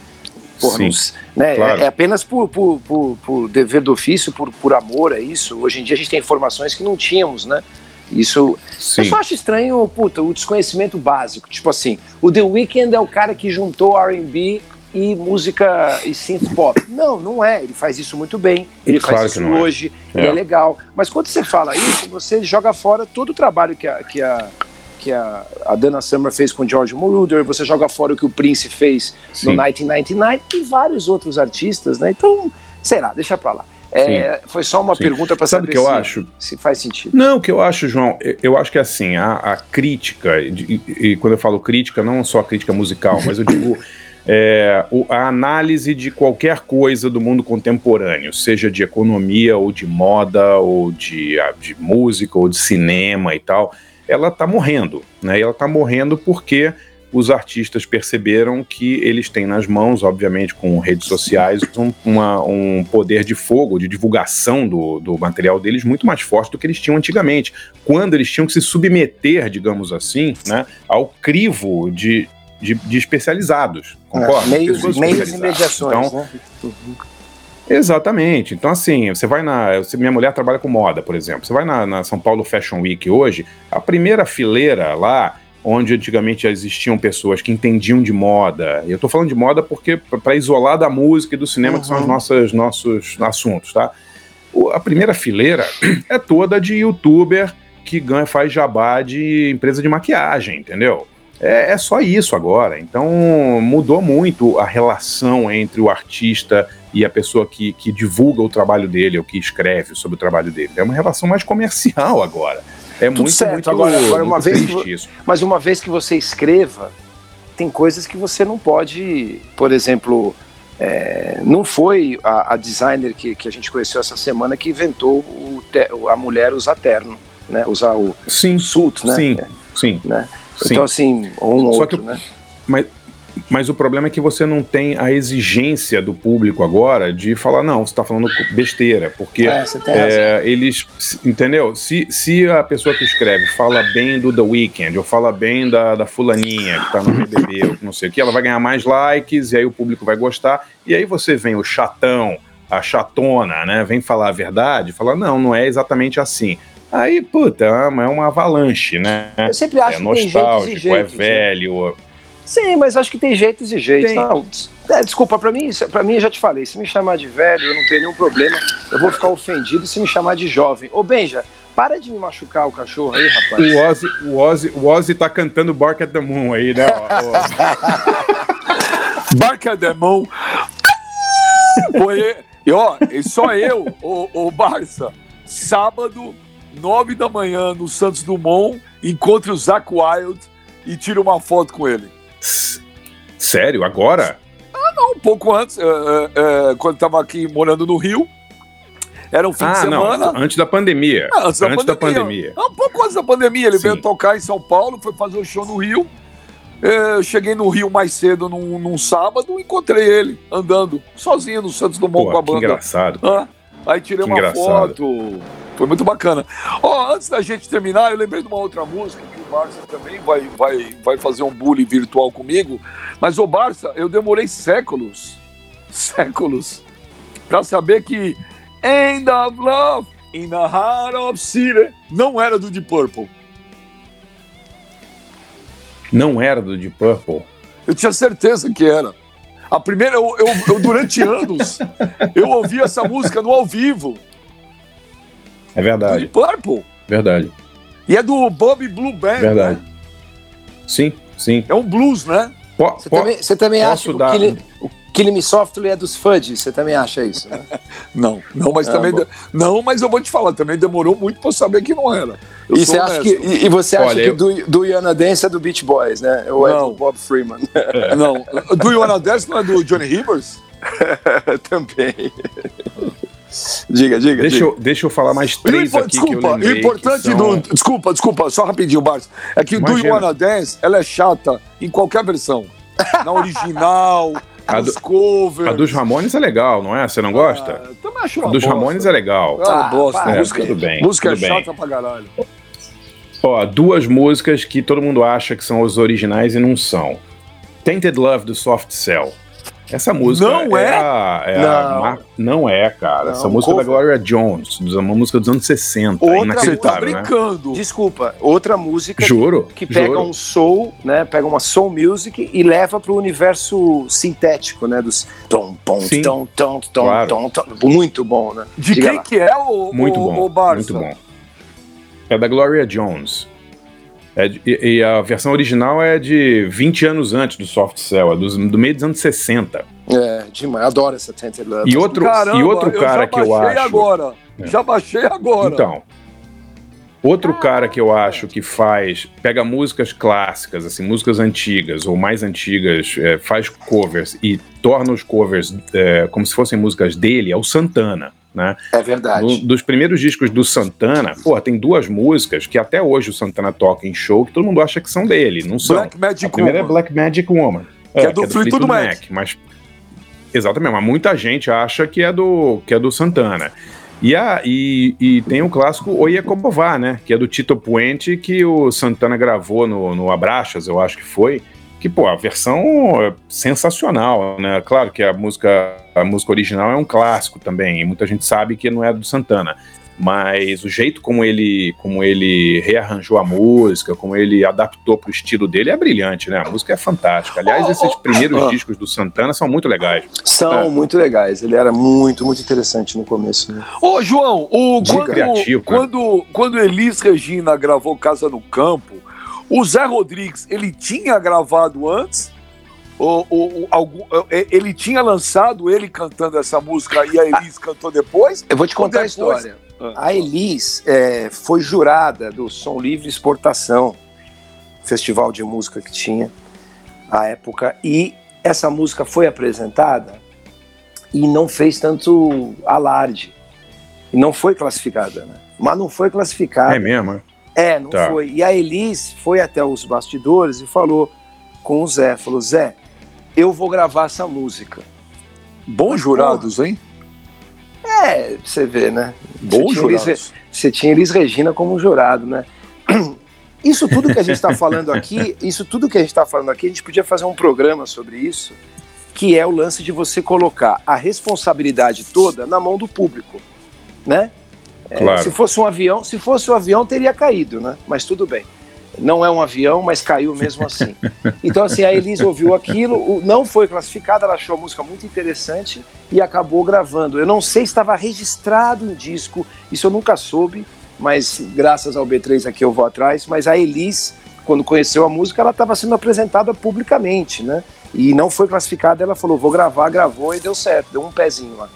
Porra, Sim, não, né, claro. é, é, apenas por, por, por, por, dever do ofício, por, por amor a isso. Hoje em dia a gente tem informações que não tínhamos, né? Isso. Sim. Eu só acho estranho, puta, o desconhecimento básico. Tipo assim, o The Weeknd é o cara que juntou RB e música e synth pop. Não, não é. Ele faz isso muito bem. Ele claro faz isso é. hoje. É. E é legal. Mas quando você fala isso, você joga fora todo o trabalho que a, que a, que a, a Dana Summer fez com George Moroder, você joga fora o que o Prince fez Sim. no 1999 e vários outros artistas, né? Então, sei lá, deixa pra lá. É, foi só uma Sim. pergunta para saber que eu se, acho? se faz sentido. Não, o que eu acho, João, eu, acho que assim, a, a crítica, e, e, quando eu falo crítica, não só a crítica musical, mas eu digo é, a análise de qualquer coisa do mundo contemporâneo, seja de economia ou de moda ou de, de música ou de cinema e tal, ela está morrendo, né? E ela está morrendo porque os artistas perceberam que eles têm nas mãos, obviamente com redes sociais, um, uma, um poder de fogo, de divulgação do, do material deles muito mais forte do que eles tinham antigamente, quando eles tinham que se submeter, digamos assim, né, ao crivo de, de, de especializados. Concorda? É, meios, meios e mediações, então, né? Exatamente. Então, assim, você vai na. Minha mulher trabalha com moda, por exemplo. Você vai na, na São Paulo Fashion Week hoje, a primeira fileira lá onde antigamente já existiam pessoas que entendiam de moda. E eu estou falando de moda porque para isolar da música e do cinema, uhum. que são os uhum. nossos, nossos assuntos, tá? O, a primeira fileira é toda de youtuber que ganha, faz jabá de empresa de maquiagem, entendeu? É, é só isso agora. Então mudou muito a relação entre o artista e a pessoa que, que divulga o trabalho dele ou que escreve sobre o trabalho dele. É uma relação mais comercial agora. É Tudo muito, certo. muito, agora, agora uma vez que, isso. Mas uma vez que você escreva, tem coisas que você não pode, por exemplo, é, não foi a, a, designer que, que a gente conheceu essa semana que inventou te, a mulher usar terno, né? Usar o sim, suit, né? Sim, sim. Né? Então, assim, ou um Só outro, que, né? Mas, mas o problema é que você não tem a exigência do público agora de falar, não, você está falando besteira, porque é, é, eles, entendeu? Se, se a pessoa que escreve fala bem do The Weeknd, ou fala bem da, da fulaninha que está no BBB, ou não sei o que, ela vai ganhar mais likes, e aí o público vai gostar, e aí você vem o chatão, a chatona, né, vem falar a verdade, fala, não, não é exatamente assim. Aí, puta, é uma avalanche, né? Eu sempre acho é nostálgico, que tem é velho. Sim, mas acho que tem jeitos e jeitos. Não, é, desculpa, para mim, para mim eu já te falei, se me chamar de velho, eu não tenho nenhum problema. Eu vou ficar ofendido se me chamar de jovem. Ô, Benja, para de me machucar o cachorro aí, rapaz. O Ozzy, o Ozzy, o Ozzy tá cantando Bark at the Moon aí, né? Bark at the Moon. Foi, e ó, e só eu, o, o Barça, sábado, nove da manhã, no Santos Dumont, encontre o Zach Wild e tire uma foto com ele. Sério? Agora? Ah, não, um pouco antes, uh, uh, uh, quando estava aqui morando no Rio. Era um fim ah, de semana. Não, antes da pandemia. Ah, antes, antes da pandemia. Da pandemia. um pouco antes da pandemia. Ele Sim. veio tocar em São Paulo, foi fazer o um show no Rio. Eu cheguei no Rio mais cedo num, num sábado encontrei ele andando sozinho no Santos Dumont Pô, com a banda. Que engraçado. Ah, aí tirei que uma engraçado. foto. Foi muito bacana. Ó, oh, antes da gente terminar, eu lembrei de uma outra música que o Barça também vai, vai, vai fazer um bullying virtual comigo. Mas, ô Barça, eu demorei séculos, séculos, pra saber que End of Love in the Heart of City não era do Deep Purple. Não era do Deep Purple? Eu tinha certeza que era. A primeira, eu, eu, eu durante anos, eu ouvi essa música no ao vivo. É verdade. Do Purple. Verdade. E é do Bob Blue Band. Verdade. Né? Sim, sim. É um blues, né? Você também, você também acha dar... que o Kill Me Softly é dos Fudge? Você também acha isso? Né? não, não, mas ah, também. De... Não, mas eu vou te falar, também demorou muito para saber que não era. E você, acha que, e, e, você acha Olha, que eu... do, do Yana Dance é do Beach Boys, né? Ou não. é do Bob Freeman? não. Do Yana Dance não é do Johnny Rivers? também. Diga, diga. Deixa, diga. Eu, deixa eu falar mais três aqui desculpa, que eu lembrei. o importante que são... do. Desculpa, desculpa, só rapidinho, Bartos. É que o Do You. Wanna Dance, ela é chata em qualquer versão. Na original, A nos do- covers. A dos Ramones é legal, não é? Você não gosta? Ah, também acho a uma dos bosta. Ramones é legal. Ah, Ah, bosta. para, música tudo bem, música tudo bem. chata pra caralho. Ó, duas músicas que todo mundo acha que são os originais e não são. Tainted Love do Soft Cell. Essa música Não é? a- é a Não. mar- não é, cara. Não, Essa música é da. Gloria Jones, dos- uma música dos anos 60. Outra Você tá inacreditável, né? brincando. Desculpa, outra música Juro. que pega juro. um soul, né? Pega uma soul music e leva para o universo sintético, né? Dos tom, tom, Sim. tom, tom, tom, Claro. tom, tom. Muito bom, né? De Diga quem lá. que é o, Muito o, bom. o Barça? muito bom. É da Gloria Jones. É de- e, a versão original é de 20 anos antes do Soft Cell, é dos- do, meio dos anos 60. É, demais. Adoro essa Tainted Love. E outro, Caramba, e outro eu cara já que eu baixei acho. agora. É. Já baixei agora. Então, outro cara que eu acho que faz, pega músicas clássicas, assim, músicas antigas ou mais antigas, é, faz covers e torna os covers é, como se fossem músicas dele, é o Santana, né? É verdade. No- dos primeiros discos do Santana, pô, tem duas músicas que até hoje o Santana toca em show que todo mundo acha que são dele, não são. Black Magic A primeira é Woman. Black Magic Woman. Que é do Fleetwood Mac. Mas, exatamente, mas muita gente acha que é do, que é do Santana. E, a, e, e tem o clássico Oye Como Vá, né? Que é do Tito Puente, que o Santana gravou no, no Abraxas, eu acho que foi. Que, pô, a versão é sensacional, né? Claro que a música, a música original é um clássico também, e muita gente sabe que não é do Santana. Mas o jeito como ele, como ele rearranjou a música, como ele adaptou pro estilo dele é brilhante, né? A música é fantástica. Aliás, esses primeiros Ah. discos do Santana são muito legais. São É. muito legais. Ele era muito, muito interessante no começo. Né? Ô, João, o, quando, Criativo, né? quando, quando Elis Regina gravou Casa no Campo, o Zé Rodrigues, ele tinha gravado antes? Ou, ou- ou algum, eh, ele tinha lançado ele cantando essa música e a Elis cantou depois? Eu vou te contar a Depois- história. A Elis é, foi jurada do Som Livre Exportação, festival de música que tinha à época, e essa música foi apresentada e não fez tanto alarde. E não foi classificada, né? Mas não foi classificada. É mesmo? É? É, não Tá. foi. E a Elis foi até os bastidores e falou com o Zé, falou, Zé, eu vou gravar essa música. Bons jurados, hein? É, você vê, né? Bons tinha Elis- jurados. você tinha Elis Regina como jurado, né? Isso tudo que a gente está falando aqui, isso tudo que a gente está falando aqui, a gente podia fazer um programa sobre isso, que é o lance de você colocar a responsabilidade toda na mão do público, né? É, Claro. Se fosse um avião, se fosse um avião teria caído, né? Mas tudo bem. Não é um avião, mas caiu mesmo assim. Então assim, a Elis ouviu aquilo, não foi classificada, ela achou a música muito interessante e acabou gravando. Eu não sei se estava registrado em disco, isso eu nunca soube, mas graças ao B3 aqui eu vou atrás. Mas a Elis, quando conheceu a música, ela estava sendo apresentada publicamente, né? E não foi classificada, ela falou, vou gravar, gravou e deu certo, deu um pezinho lá.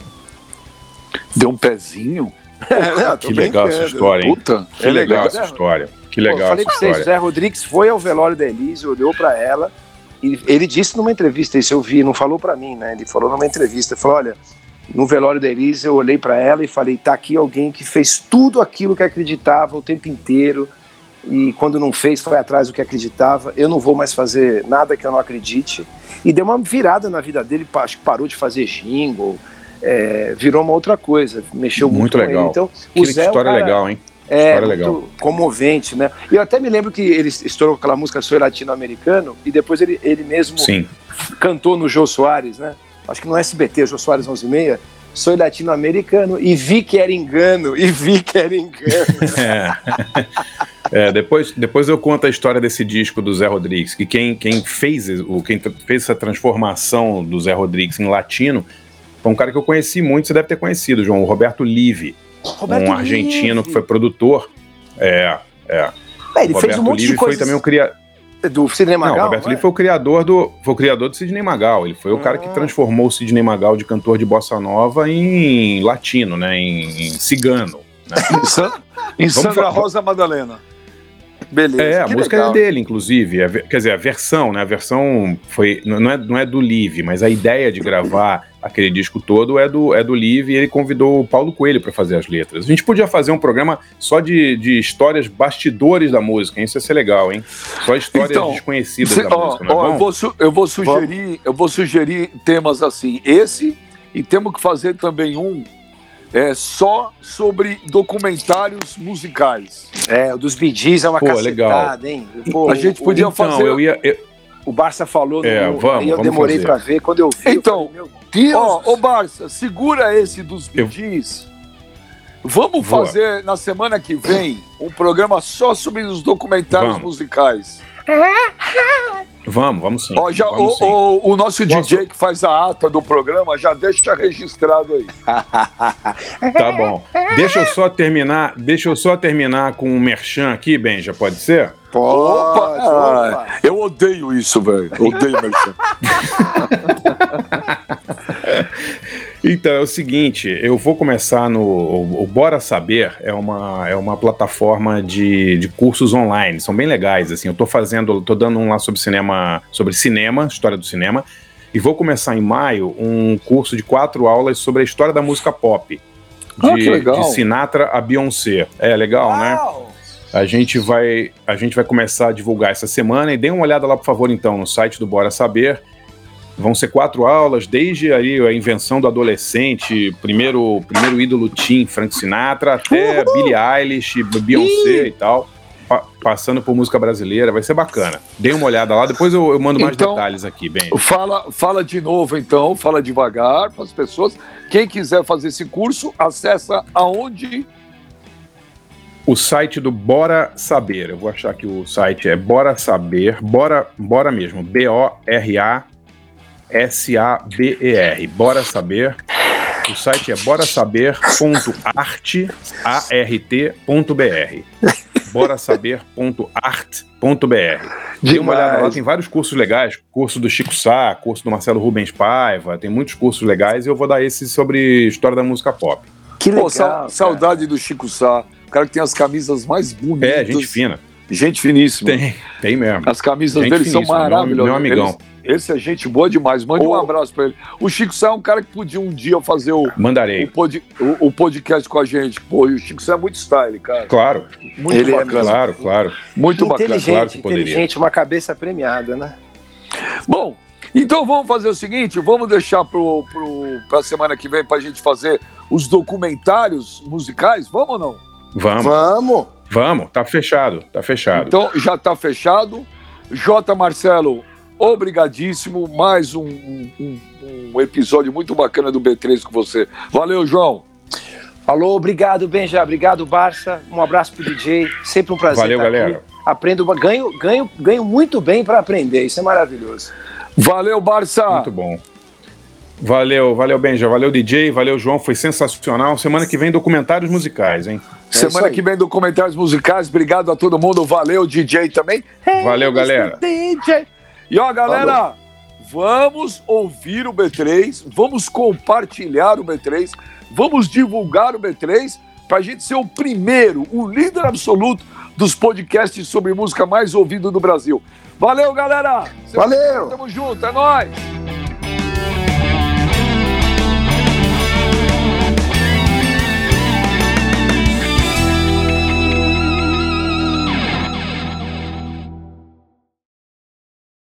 Deu um pezinho. Não, tô Que legal essa história, hein? Puta. Que É legal, legal, essa né? história. Que Pô, legal falei essa pra vocês, o história. Zé Rodrigues foi ao velório da Elise, olhou pra ela e ele disse numa entrevista, isso eu vi, não falou pra mim, né? Ele falou numa entrevista, ele falou, olha, no velório da Elise eu olhei pra ela e falei, tá aqui alguém que fez tudo aquilo que acreditava o tempo inteiro e quando não fez foi atrás do que acreditava. Eu não vou mais fazer nada que eu não acredite. E deu uma virada na vida dele, acho que parou de fazer jingle, é, virou uma outra coisa, mexeu muito, Muito legal. Então, Que o Zé é história cara- legal, hein? é, muito legal. comovente, né? E eu até me lembro que ele estourou aquela música Sou Latino-Americano e depois ele, ele mesmo Sim. cantou no Jô Soares, né? Acho que no SBT, Jô Soares 11 e meia, Sou Latino-Americano e vi que era engano, e vi que era engano. É. É, depois, depois eu conto a história desse disco do Zé Rodrigues, que quem, quem fez o quem fez essa transformação do Zé Rodrigues em latino foi um cara que eu conheci muito, você deve ter conhecido, João, o Roberto Live, Roberto um argentino que foi produtor. É, É, ele o fez Roberto um monte Live de foi coisas também o criador. do Sidney Não, Magal. o Roberto não é? Live foi o criador do foi o criador do Sidney Magal. Ele foi o cara que Ah. transformou o Sidney Magal de cantor de bossa nova em latino, né, em, em cigano. né? Em, Sandra Rosa Madalena. Beleza. É, a música legal. é dele, inclusive. quer dizer, a versão, né? A versão foi. Não é, não é do Live, mas a ideia de gravar aquele disco todo é do, é do Live e ele convidou o Paulo Coelho para fazer as letras. A gente podia fazer um programa só de, de histórias bastidores da música, hein? Isso ia ser legal, hein? Só histórias então, desconhecidas cê, da ó, música. Ó, é eu, vou eu vou sugerir, eu vou sugerir temas assim. Esse, e temos que fazer também um é, só sobre documentários musicais. É, o dos Bidis é uma Pô, cacetada, legal. hein? Pô, a gente podia então, fazer... Eu ia, eu... O Barça falou, é, no, vamos, eu vamos demorei para ver. Quando eu vi, então, eu falei, ó, ô Barça, segura esse dos Bidis. Eu... Vamos Boa. fazer na semana que vem um programa só sobre os documentários vamos. musicais. Vamos, vamos sim. Ó, já, vamos o, sim. O, o, nosso Posso... DJ que faz a ata do programa já deixa registrado aí. tá bom. Deixa eu só terminar, deixa eu só terminar com um merchan aqui, Benja, pode ser? Pode, opa, opa. Eu odeio isso, velho. Odeio merchan. Então, é o seguinte, eu vou começar no. O, Bora Saber é uma, é uma plataforma de, de cursos online, são bem legais, assim. Eu tô fazendo, tô dando um lá sobre cinema, sobre cinema, história do cinema, e vou começar em maio um curso de quatro aulas sobre a história da música pop. Ah, de, ah, de Sinatra a Beyoncé. É legal, né? Uau! né? A gente vai a gente vai começar a divulgar essa semana e dê uma olhada lá, por favor, então, no site do Bora Saber Vão ser quatro aulas, desde aí a invenção do adolescente, primeiro, primeiro ídolo Tim, Frank Sinatra, até Uhul. Billie Eilish, Beyoncé Ih. e tal, pa passando por música brasileira, vai ser bacana. Dê uma olhada lá, depois eu, eu mando mais então, detalhes aqui, bem. Fala, fala de novo então, fala devagar para as pessoas. Quem quiser fazer esse curso, acessa aonde o site do Bora Saber. Eu vou achar que o site é Bora Saber, Bora, Bora mesmo, B-O-R-A S-A-B-E-R. Bora saber. O site é borasaber.art.br. borasaber.art.br. Dê uma olhada lá, tem vários cursos legais, curso do Chico Sá, curso do Marcelo Rubens Paiva, tem muitos cursos legais e eu vou dar esse sobre história da música pop. Que legal, Pô, saudade do Chico Sá, o cara que tem as camisas mais bonitas. É, gente fina. Gente finíssima. Tem, tem mesmo. As camisas gente dele são maravilhosas. Meu, meu amigão. Eles, esse é gente boa demais. Mande um abraço para ele. O Chico Sá é um cara que podia um dia fazer o, Mandarei. O, pod, o, o podcast com a gente. Pô, o Chico Sá é muito style, cara. Claro. Muito ele é bacana. É, claro, claro. Muito bacana. Claro que poderia. Inteligente, uma cabeça premiada, né? Bom, então vamos fazer o seguinte: vamos deixar para a semana que vem para a gente fazer os documentários musicais? Vamos ou não? Vamos. Vamos. Vamos, tá fechado, tá fechado. Então já tá fechado. J. Marcelo, obrigadíssimo. Mais um, um, um, episódio muito bacana do B3 com você. Valeu, João. Falou, obrigado, Benja. Obrigado, Barça. Um abraço pro DJ. Sempre um prazer. Valeu, galera. Aqui. Aprendo, ganho, ganho, ganho muito bem para aprender. Isso é maravilhoso. Valeu, Barça. Muito bom. Valeu, valeu, Benja. Valeu, DJ. Valeu, João. Foi sensacional. Semana que vem, documentários musicais, hein? É Semana que vem, documentários musicais. Obrigado a todo mundo. Valeu, DJ também. Valeu, galera. DJ. E ó, galera, vamos ouvir o B3, vamos compartilhar o B3, vamos divulgar o B3 para a gente ser o primeiro, o líder absoluto dos podcasts sobre música mais ouvido do Brasil. Valeu, galera! Valeu! Tamo junto, é nóis!